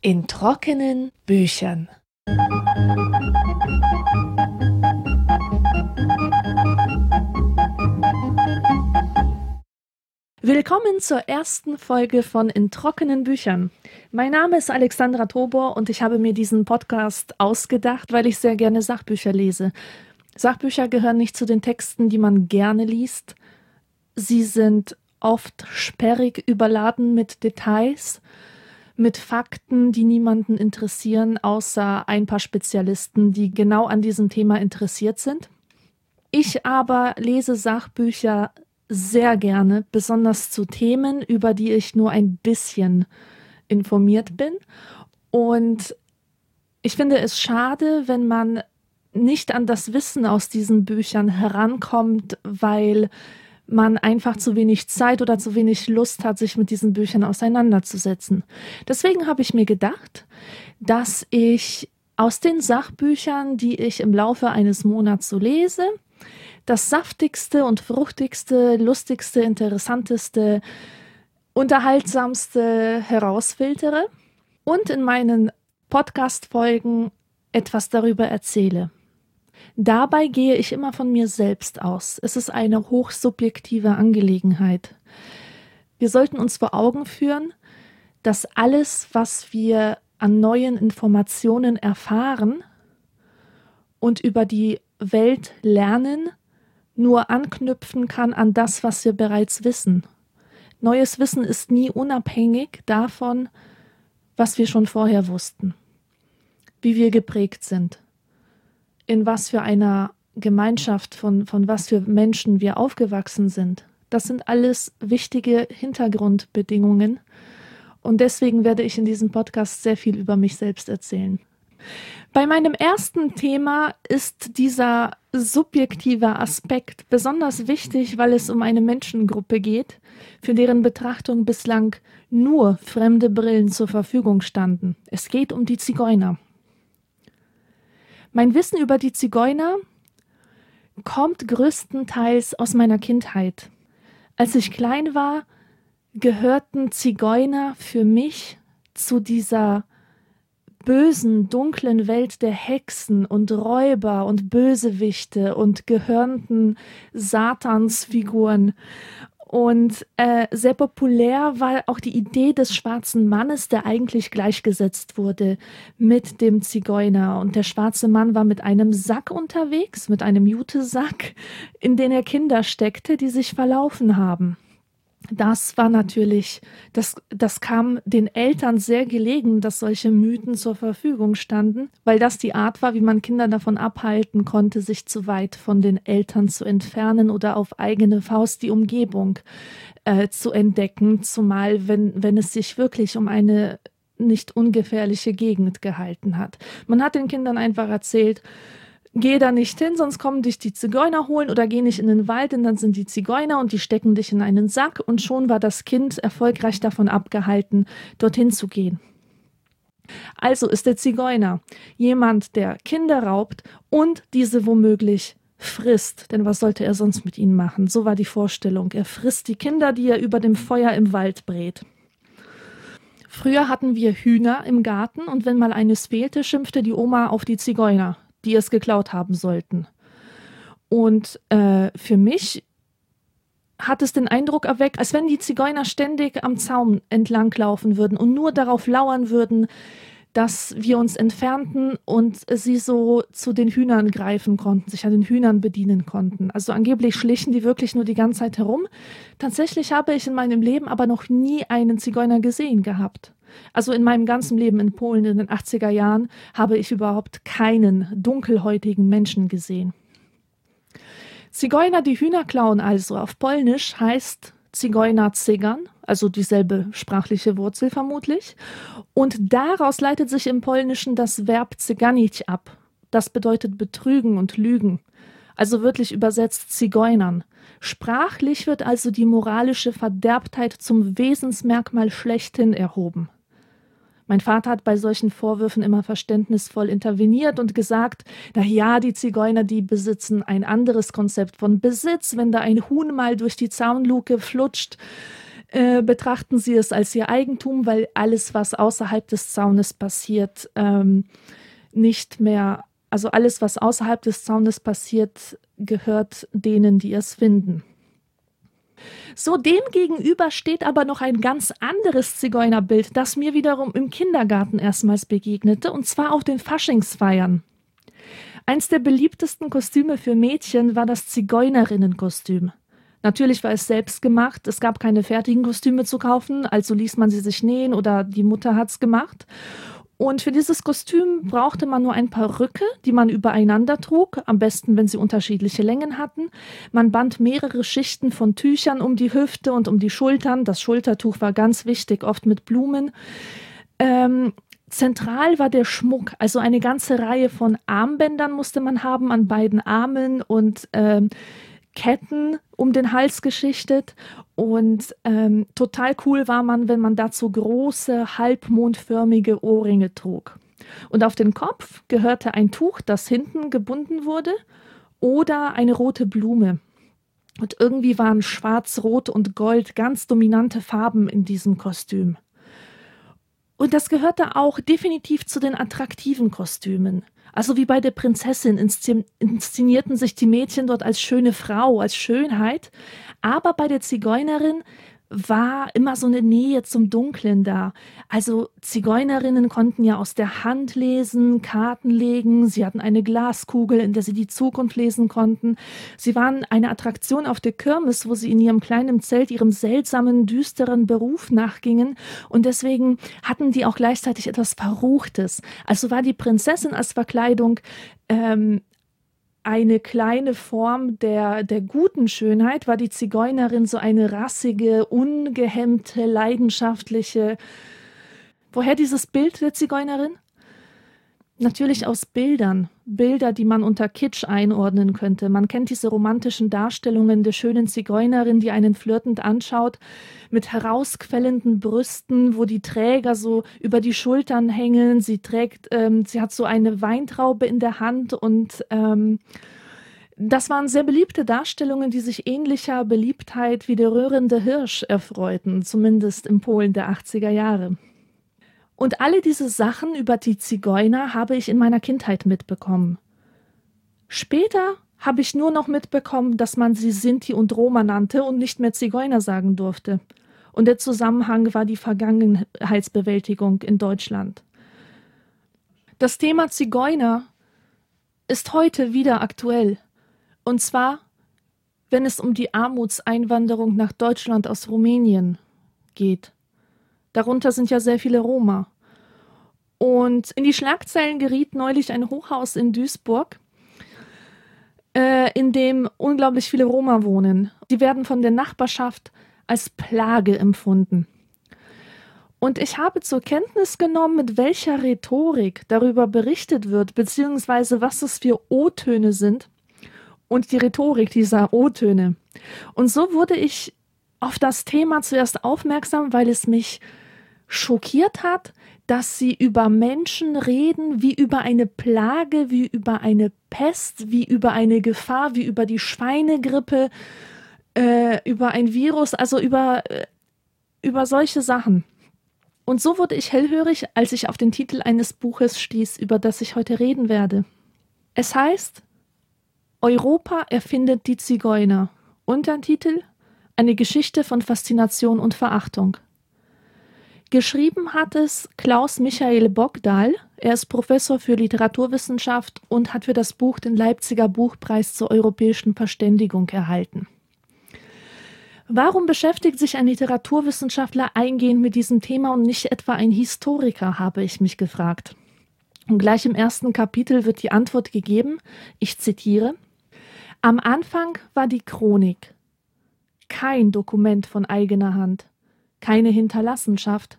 In trockenen Büchern. Willkommen zur ersten Folge von In trockenen Büchern. Mein Name ist Alexandra Tobor und ich habe mir diesen Podcast ausgedacht, weil ich sehr gerne Sachbücher lese. Sachbücher gehören nicht zu den Texten, die man gerne liest. Sie sind oft sperrig überladen mit Details, mit Fakten, die niemanden interessieren, außer ein paar Spezialisten, die genau an diesem Thema interessiert sind. Ich aber lese Sachbücher sehr gerne, besonders zu Themen, über die ich nur ein bisschen informiert bin. Und ich finde es schade, wenn man nicht an das Wissen aus diesen Büchern herankommt, weil man einfach zu wenig Zeit oder zu wenig Lust hat, sich mit diesen Büchern auseinanderzusetzen. Deswegen habe ich mir gedacht, dass ich aus den Sachbüchern, die ich im Laufe eines Monats so lese, das saftigste und fruchtigste, lustigste, interessanteste, unterhaltsamste herausfiltere und in meinen Podcast-Folgen etwas darüber erzähle. Dabei gehe ich immer von mir selbst aus. Es ist eine hochsubjektive Angelegenheit. Wir sollten uns vor Augen führen, dass alles, was wir an neuen Informationen erfahren und über die Welt lernen, nur anknüpfen kann an das, was wir bereits wissen. Neues Wissen ist nie unabhängig davon, was wir schon vorher wussten, wie wir geprägt sind, in was für einer Gemeinschaft von, von was für Menschen wir aufgewachsen sind. Das sind alles wichtige Hintergrundbedingungen und deswegen werde ich in diesem Podcast sehr viel über mich selbst erzählen. Bei meinem ersten Thema ist dieser subjektive Aspekt besonders wichtig, weil es um eine Menschengruppe geht, für deren Betrachtung bislang nur fremde Brillen zur Verfügung standen. Es geht um die Zigeuner. Mein Wissen über die Zigeuner kommt größtenteils aus meiner Kindheit. Als ich klein war, gehörten Zigeuner für mich zu dieser bösen, dunklen Welt der Hexen und Räuber und Bösewichte und gehörnten Satansfiguren. Und äh, sehr populär war auch die Idee des schwarzen Mannes, der eigentlich gleichgesetzt wurde mit dem Zigeuner. Und der schwarze Mann war mit einem Sack unterwegs, mit einem Jutesack, in den er Kinder steckte, die sich verlaufen haben das war natürlich, das, das kam den Eltern sehr gelegen, dass solche Mythen zur Verfügung standen, weil das die Art war, wie man Kinder davon abhalten konnte, sich zu weit von den Eltern zu entfernen oder auf eigene Faust die Umgebung äh, zu entdecken, zumal wenn, wenn es sich wirklich um eine nicht ungefährliche Gegend gehalten hat. Man hat den Kindern einfach erzählt, geh da nicht hin, sonst kommen dich die Zigeuner holen oder geh nicht in den Wald, denn dann sind die Zigeuner und die stecken dich in einen Sack und schon war das Kind erfolgreich davon abgehalten, dorthin zu gehen. Also ist der Zigeuner jemand, der Kinder raubt und diese womöglich frisst, denn was sollte er sonst mit ihnen machen? So war die Vorstellung. Er frisst die Kinder, die er über dem Feuer im Wald brät. Früher hatten wir Hühner im Garten und wenn mal eines fehlte, schimpfte die Oma auf die Zigeuner die es geklaut haben sollten. Und äh, für mich hat es den Eindruck erweckt, als wenn die Zigeuner ständig am Zaun entlanglaufen würden und nur darauf lauern würden, dass wir uns entfernten und sie so zu den Hühnern greifen konnten, sich an den Hühnern bedienen konnten. Also angeblich schlichen die wirklich nur die ganze Zeit herum. Tatsächlich habe ich in meinem Leben aber noch nie einen Zigeuner gesehen gehabt. Also in meinem ganzen Leben in Polen in den 80er Jahren habe ich überhaupt keinen dunkelhäutigen Menschen gesehen. Zigeuner, die Hühner klauen also auf Polnisch heißt Zigeuner Zigern, also dieselbe sprachliche Wurzel vermutlich. Und daraus leitet sich im Polnischen das Verb Zyganić ab. Das bedeutet betrügen und lügen. Also wörtlich übersetzt Zigeunern. Sprachlich wird also die moralische Verderbtheit zum Wesensmerkmal schlechthin erhoben. Mein Vater hat bei solchen Vorwürfen immer verständnisvoll interveniert und gesagt, na ja, die Zigeuner, die besitzen ein anderes Konzept von Besitz. Wenn da ein Huhn mal durch die Zaunluke flutscht, äh, betrachten sie es als ihr Eigentum, weil alles, was außerhalb des Zaunes passiert, ähm, nicht mehr, also alles, was außerhalb des Zaunes passiert, gehört denen, die es finden. So dem gegenüber steht aber noch ein ganz anderes Zigeunerbild, das mir wiederum im Kindergarten erstmals begegnete, und zwar auf den Faschingsfeiern. Eins der beliebtesten Kostüme für Mädchen war das Zigeunerrinnenkostüm. Natürlich war es selbst gemacht, es gab keine fertigen Kostüme zu kaufen, also ließ man sie sich nähen oder die Mutter hat's gemacht. Und für dieses Kostüm brauchte man nur ein paar Rücke, die man übereinander trug, am besten, wenn sie unterschiedliche Längen hatten. Man band mehrere Schichten von Tüchern um die Hüfte und um die Schultern. Das Schultertuch war ganz wichtig, oft mit Blumen. Ähm, zentral war der Schmuck, also eine ganze Reihe von Armbändern musste man haben an beiden Armen und ähm, Ketten um den Hals geschichtet und ähm, total cool war man, wenn man dazu große, halbmondförmige Ohrringe trug. Und auf den Kopf gehörte ein Tuch, das hinten gebunden wurde, oder eine rote Blume. Und irgendwie waren Schwarz, Rot und Gold ganz dominante Farben in diesem Kostüm. Und das gehörte auch definitiv zu den attraktiven Kostümen. Also wie bei der Prinzessin inszenierten sich die Mädchen dort als schöne Frau, als Schönheit, aber bei der Zigeunerin war immer so eine Nähe zum Dunklen da. Also Zigeunerinnen konnten ja aus der Hand lesen, Karten legen, sie hatten eine Glaskugel, in der sie die Zukunft lesen konnten. Sie waren eine Attraktion auf der Kirmes, wo sie in ihrem kleinen Zelt ihrem seltsamen, düsteren Beruf nachgingen und deswegen hatten die auch gleichzeitig etwas Verruchtes. Also war die Prinzessin als Verkleidung ähm, eine kleine Form der, der guten Schönheit, war die Zigeunerin so eine rassige, ungehemmte, leidenschaftliche. Woher dieses Bild der Zigeunerin? Natürlich aus Bildern, Bilder, die man unter Kitsch einordnen könnte. Man kennt diese romantischen Darstellungen der schönen Zigeunerin, die einen flirtend anschaut, mit herausquellenden Brüsten, wo die Träger so über die Schultern hängen. Sie trägt, ähm, sie hat so eine Weintraube in der Hand und ähm, das waren sehr beliebte Darstellungen, die sich ähnlicher Beliebtheit wie der rührende Hirsch erfreuten, zumindest in Polen der 80er Jahre. Und alle diese Sachen über die Zigeuner habe ich in meiner Kindheit mitbekommen. Später habe ich nur noch mitbekommen, dass man sie Sinti und Roma nannte und nicht mehr Zigeuner sagen durfte. Und der Zusammenhang war die Vergangenheitsbewältigung in Deutschland. Das Thema Zigeuner ist heute wieder aktuell. Und zwar, wenn es um die Armutseinwanderung nach Deutschland aus Rumänien geht. Darunter sind ja sehr viele Roma. Und in die Schlagzeilen geriet neulich ein Hochhaus in Duisburg, äh, in dem unglaublich viele Roma wohnen. Die werden von der Nachbarschaft als Plage empfunden. Und ich habe zur Kenntnis genommen, mit welcher Rhetorik darüber berichtet wird, beziehungsweise was es für O-Töne sind und die Rhetorik dieser O-Töne. Und so wurde ich auf das Thema zuerst aufmerksam, weil es mich schockiert hat, dass sie über Menschen reden wie über eine Plage, wie über eine Pest, wie über eine Gefahr, wie über die Schweinegrippe, äh, über ein Virus, also über, äh, über solche Sachen. Und so wurde ich hellhörig, als ich auf den Titel eines Buches stieß, über das ich heute reden werde. Es heißt Europa erfindet die Zigeuner. Untertitel Eine Geschichte von Faszination und Verachtung. Geschrieben hat es Klaus Michael Bogdal. Er ist Professor für Literaturwissenschaft und hat für das Buch den Leipziger Buchpreis zur europäischen Verständigung erhalten. Warum beschäftigt sich ein Literaturwissenschaftler eingehend mit diesem Thema und nicht etwa ein Historiker, habe ich mich gefragt. Und gleich im ersten Kapitel wird die Antwort gegeben, ich zitiere, Am Anfang war die Chronik, kein Dokument von eigener Hand, keine Hinterlassenschaft,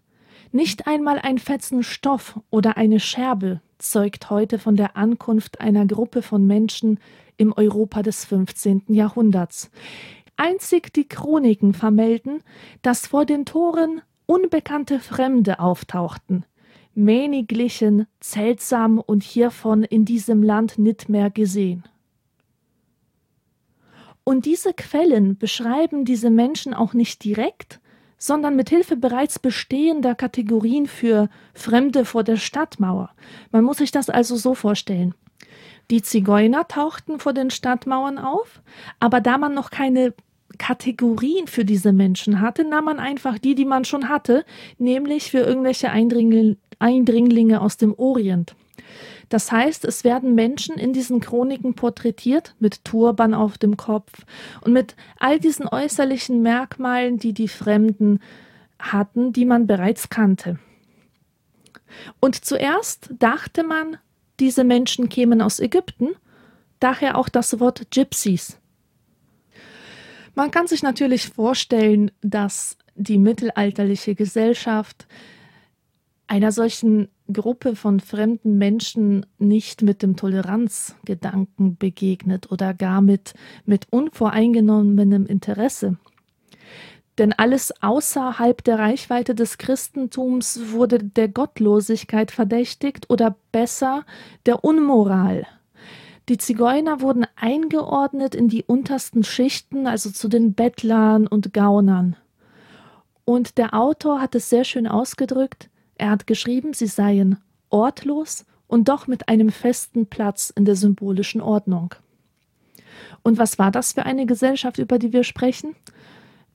nicht einmal ein Fetzen Stoff oder eine Scherbe zeugt heute von der Ankunft einer Gruppe von Menschen im Europa des 15. Jahrhunderts. Einzig die Chroniken vermelden, dass vor den Toren unbekannte Fremde auftauchten, mähniglichen, seltsam und hiervon in diesem Land nicht mehr gesehen. Und diese Quellen beschreiben diese Menschen auch nicht direkt, sondern mit Hilfe bereits bestehender Kategorien für Fremde vor der Stadtmauer. Man muss sich das also so vorstellen. Die Zigeuner tauchten vor den Stadtmauern auf, aber da man noch keine Kategorien für diese Menschen hatte, nahm man einfach die, die man schon hatte, nämlich für irgendwelche Eindringlinge, Eindringlinge aus dem Orient. Das heißt, es werden Menschen in diesen Chroniken porträtiert mit Turban auf dem Kopf und mit all diesen äußerlichen Merkmalen, die die Fremden hatten, die man bereits kannte. Und zuerst dachte man, diese Menschen kämen aus Ägypten, daher auch das Wort Gypsies. Man kann sich natürlich vorstellen, dass die mittelalterliche Gesellschaft einer solchen Gruppe von fremden Menschen nicht mit dem Toleranzgedanken begegnet oder gar mit, mit unvoreingenommenem Interesse. Denn alles außerhalb der Reichweite des Christentums wurde der Gottlosigkeit verdächtigt oder besser der Unmoral. Die Zigeuner wurden eingeordnet in die untersten Schichten, also zu den Bettlern und Gaunern. Und der Autor hat es sehr schön ausgedrückt, er hat geschrieben, sie seien ortlos und doch mit einem festen Platz in der symbolischen Ordnung. Und was war das für eine Gesellschaft, über die wir sprechen?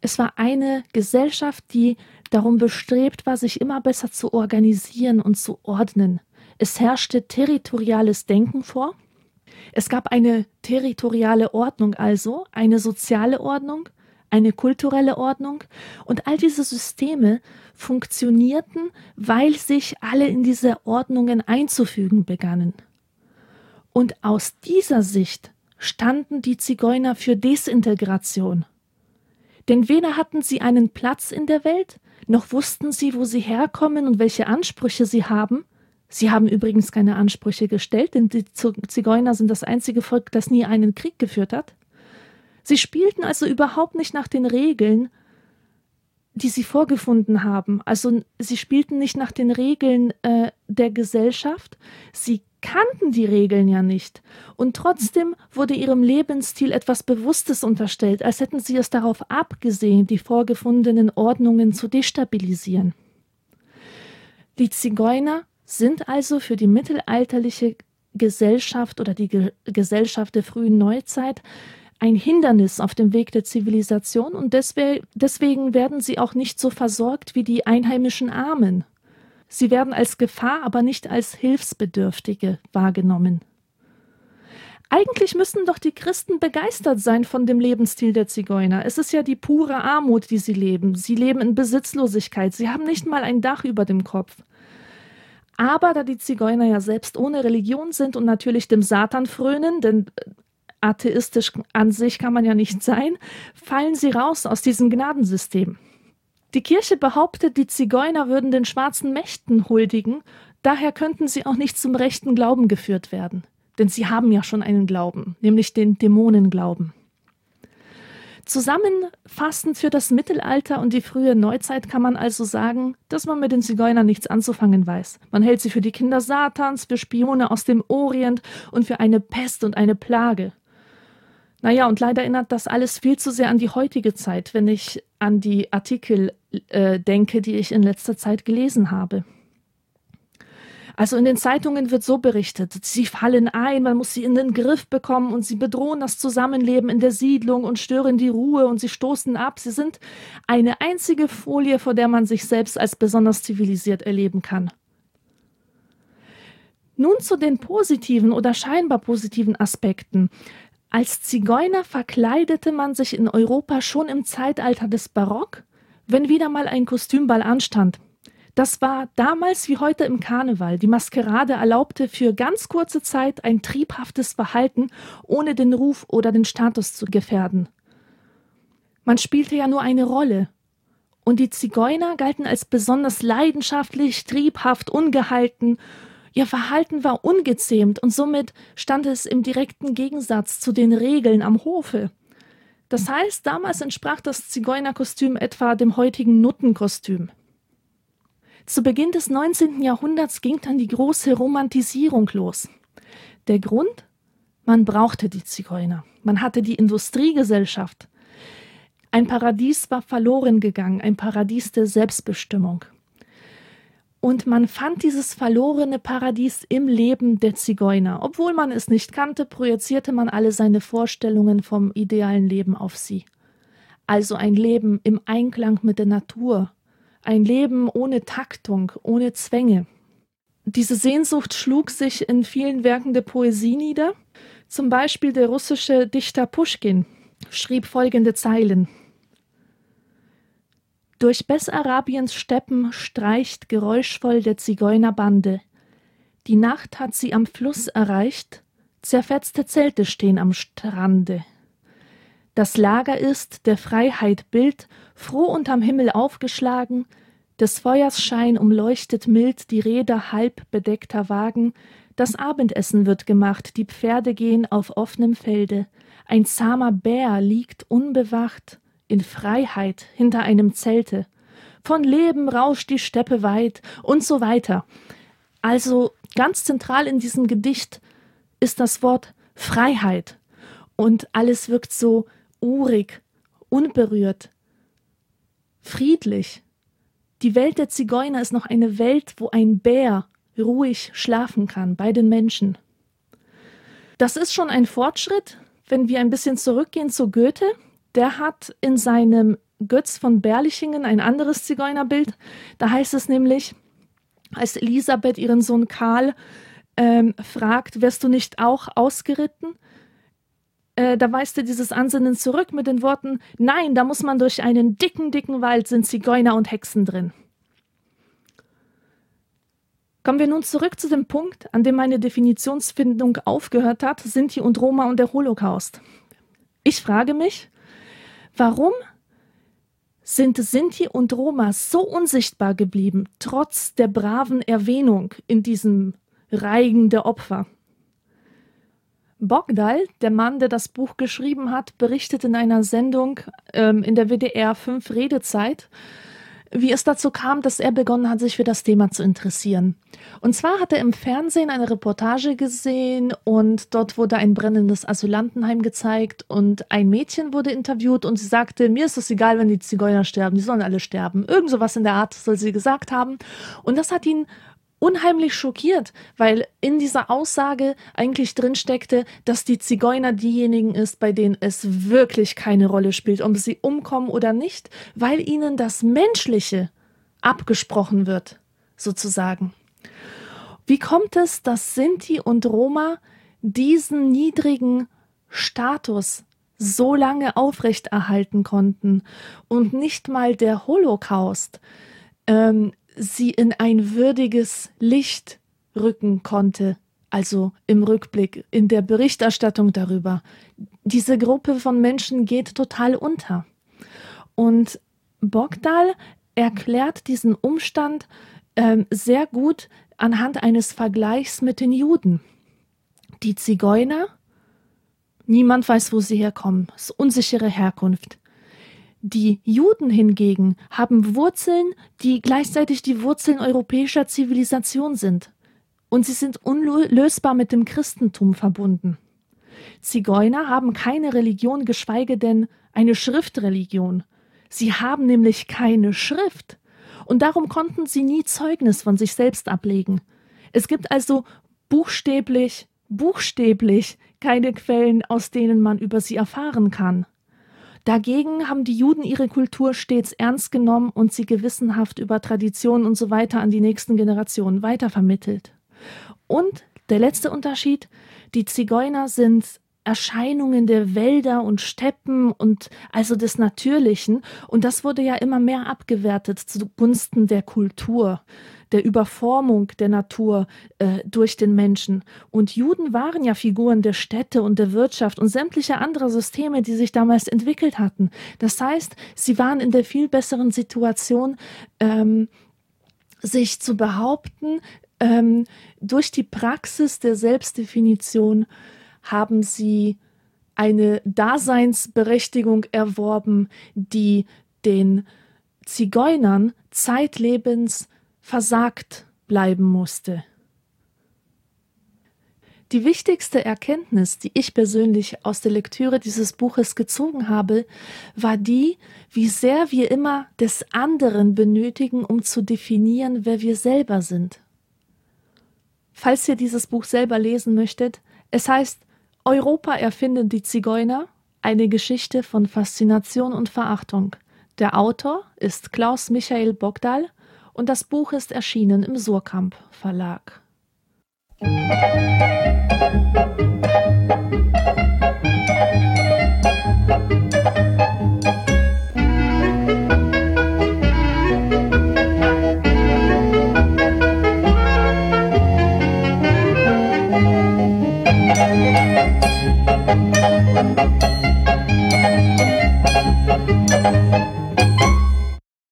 Es war eine Gesellschaft, die darum bestrebt war, sich immer besser zu organisieren und zu ordnen. Es herrschte territoriales Denken vor. Es gab eine territoriale Ordnung also, eine soziale Ordnung, eine kulturelle Ordnung und all diese Systeme funktionierten, weil sich alle in diese Ordnungen einzufügen begannen. Und aus dieser Sicht standen die Zigeuner für Desintegration. Denn weder hatten sie einen Platz in der Welt, noch wussten sie, wo sie herkommen und welche Ansprüche sie haben. Sie haben übrigens keine Ansprüche gestellt, denn die Zigeuner sind das einzige Volk, das nie einen Krieg geführt hat. Sie spielten also überhaupt nicht nach den Regeln, die sie vorgefunden haben. Also sie spielten nicht nach den Regeln äh, der Gesellschaft, sie kannten die Regeln ja nicht. Und trotzdem wurde ihrem Lebensstil etwas Bewusstes unterstellt, als hätten sie es darauf abgesehen, die vorgefundenen Ordnungen zu destabilisieren. Die Zigeuner sind also für die mittelalterliche Gesellschaft oder die Ge Gesellschaft der frühen Neuzeit ein Hindernis auf dem Weg der Zivilisation und deswegen werden sie auch nicht so versorgt wie die einheimischen Armen. Sie werden als Gefahr, aber nicht als Hilfsbedürftige wahrgenommen. Eigentlich müssten doch die Christen begeistert sein von dem Lebensstil der Zigeuner. Es ist ja die pure Armut, die sie leben. Sie leben in Besitzlosigkeit. Sie haben nicht mal ein Dach über dem Kopf. Aber da die Zigeuner ja selbst ohne Religion sind und natürlich dem Satan frönen, denn atheistisch an sich kann man ja nicht sein, fallen sie raus aus diesem Gnadensystem. Die Kirche behauptet, die Zigeuner würden den schwarzen Mächten huldigen, daher könnten sie auch nicht zum rechten Glauben geführt werden. Denn sie haben ja schon einen Glauben, nämlich den Dämonenglauben. Zusammenfassend für das Mittelalter und die frühe Neuzeit kann man also sagen, dass man mit den Zigeunern nichts anzufangen weiß. Man hält sie für die Kinder Satans, für Spione aus dem Orient und für eine Pest und eine Plage. Naja, und leider erinnert das alles viel zu sehr an die heutige Zeit, wenn ich an die Artikel äh, denke, die ich in letzter Zeit gelesen habe. Also in den Zeitungen wird so berichtet, sie fallen ein, man muss sie in den Griff bekommen und sie bedrohen das Zusammenleben in der Siedlung und stören die Ruhe und sie stoßen ab. Sie sind eine einzige Folie, vor der man sich selbst als besonders zivilisiert erleben kann. Nun zu den positiven oder scheinbar positiven Aspekten. Als Zigeuner verkleidete man sich in Europa schon im Zeitalter des Barock, wenn wieder mal ein Kostümball anstand. Das war damals wie heute im Karneval. Die Maskerade erlaubte für ganz kurze Zeit ein triebhaftes Verhalten, ohne den Ruf oder den Status zu gefährden. Man spielte ja nur eine Rolle. Und die Zigeuner galten als besonders leidenschaftlich, triebhaft, ungehalten Ihr Verhalten war ungezähmt und somit stand es im direkten Gegensatz zu den Regeln am Hofe. Das heißt, damals entsprach das Zigeunerkostüm etwa dem heutigen Nuttenkostüm. Zu Beginn des 19. Jahrhunderts ging dann die große Romantisierung los. Der Grund? Man brauchte die Zigeuner. Man hatte die Industriegesellschaft. Ein Paradies war verloren gegangen, ein Paradies der Selbstbestimmung. Und man fand dieses verlorene Paradies im Leben der Zigeuner. Obwohl man es nicht kannte, projizierte man alle seine Vorstellungen vom idealen Leben auf sie. Also ein Leben im Einklang mit der Natur, ein Leben ohne Taktung, ohne Zwänge. Diese Sehnsucht schlug sich in vielen Werken der Poesie nieder. Zum Beispiel der russische Dichter Puschkin schrieb folgende Zeilen. Durch Bessarabiens Steppen streicht geräuschvoll der Zigeunerbande. Die Nacht hat sie am Fluss erreicht, zerfetzte Zelte stehen am Strande. Das Lager ist der Freiheit Bild, froh unterm Himmel aufgeschlagen, des Feuers Schein umleuchtet mild die Räder halb bedeckter Wagen, das Abendessen wird gemacht, die Pferde gehen auf offenem Felde, ein zahmer Bär liegt unbewacht in Freiheit hinter einem Zelte, von Leben rauscht die Steppe weit und so weiter. Also ganz zentral in diesem Gedicht ist das Wort Freiheit und alles wirkt so urig, unberührt, friedlich. Die Welt der Zigeuner ist noch eine Welt, wo ein Bär ruhig schlafen kann bei den Menschen. Das ist schon ein Fortschritt, wenn wir ein bisschen zurückgehen zu Goethe. Der hat in seinem Götz von Berlichingen ein anderes Zigeunerbild. Da heißt es nämlich, als Elisabeth ihren Sohn Karl ähm, fragt, wirst du nicht auch ausgeritten? Äh, da weist er dieses Ansinnen zurück mit den Worten, nein, da muss man durch einen dicken, dicken Wald sind Zigeuner und Hexen drin. Kommen wir nun zurück zu dem Punkt, an dem meine Definitionsfindung aufgehört hat, Sinti und Roma und der Holocaust. Ich frage mich, warum sind Sinti und Roma so unsichtbar geblieben, trotz der braven Erwähnung in diesem Reigen der Opfer? Bogdal, der Mann, der das Buch geschrieben hat, berichtet in einer Sendung ähm, in der WDR 5 Redezeit, wie es dazu kam, dass er begonnen hat, sich für das Thema zu interessieren. Und zwar hat er im Fernsehen eine Reportage gesehen und dort wurde ein brennendes Asylantenheim gezeigt und ein Mädchen wurde interviewt und sie sagte, mir ist es egal, wenn die Zigeuner sterben, die sollen alle sterben. Irgend sowas in der Art soll sie gesagt haben. Und das hat ihn unheimlich schockiert, weil in dieser Aussage eigentlich drin steckte, dass die Zigeuner diejenigen ist, bei denen es wirklich keine Rolle spielt, ob sie umkommen oder nicht, weil ihnen das Menschliche abgesprochen wird, sozusagen. Wie kommt es, dass Sinti und Roma diesen niedrigen Status so lange aufrechterhalten konnten und nicht mal der Holocaust ähm, sie in ein würdiges Licht rücken konnte, also im Rückblick, in der Berichterstattung darüber. Diese Gruppe von Menschen geht total unter. Und Bogdal erklärt diesen Umstand ähm, sehr gut anhand eines Vergleichs mit den Juden. Die Zigeuner, niemand weiß, wo sie herkommen, es ist unsichere Herkunft. Die Juden hingegen haben Wurzeln, die gleichzeitig die Wurzeln europäischer Zivilisation sind. Und sie sind unlösbar mit dem Christentum verbunden. Zigeuner haben keine Religion, geschweige denn eine Schriftreligion. Sie haben nämlich keine Schrift. Und darum konnten sie nie Zeugnis von sich selbst ablegen. Es gibt also buchstäblich, buchstäblich keine Quellen, aus denen man über sie erfahren kann. Dagegen haben die Juden ihre Kultur stets ernst genommen und sie gewissenhaft über Traditionen und so weiter an die nächsten Generationen weitervermittelt. Und der letzte Unterschied, die Zigeuner sind Erscheinungen der Wälder und Steppen und also des Natürlichen. Und das wurde ja immer mehr abgewertet zugunsten der Kultur der Überformung der Natur äh, durch den Menschen. Und Juden waren ja Figuren der Städte und der Wirtschaft und sämtlicher anderer Systeme, die sich damals entwickelt hatten. Das heißt, sie waren in der viel besseren Situation, ähm, sich zu behaupten, ähm, durch die Praxis der Selbstdefinition haben sie eine Daseinsberechtigung erworben, die den Zigeunern zeitlebens versagt bleiben musste. Die wichtigste Erkenntnis, die ich persönlich aus der Lektüre dieses Buches gezogen habe, war die, wie sehr wir immer des anderen benötigen, um zu definieren, wer wir selber sind. Falls ihr dieses Buch selber lesen möchtet, es heißt Europa erfinden die Zigeuner, eine Geschichte von Faszination und Verachtung. Der Autor ist Klaus Michael Bogdal und das Buch ist erschienen im Surkamp Verlag. Musik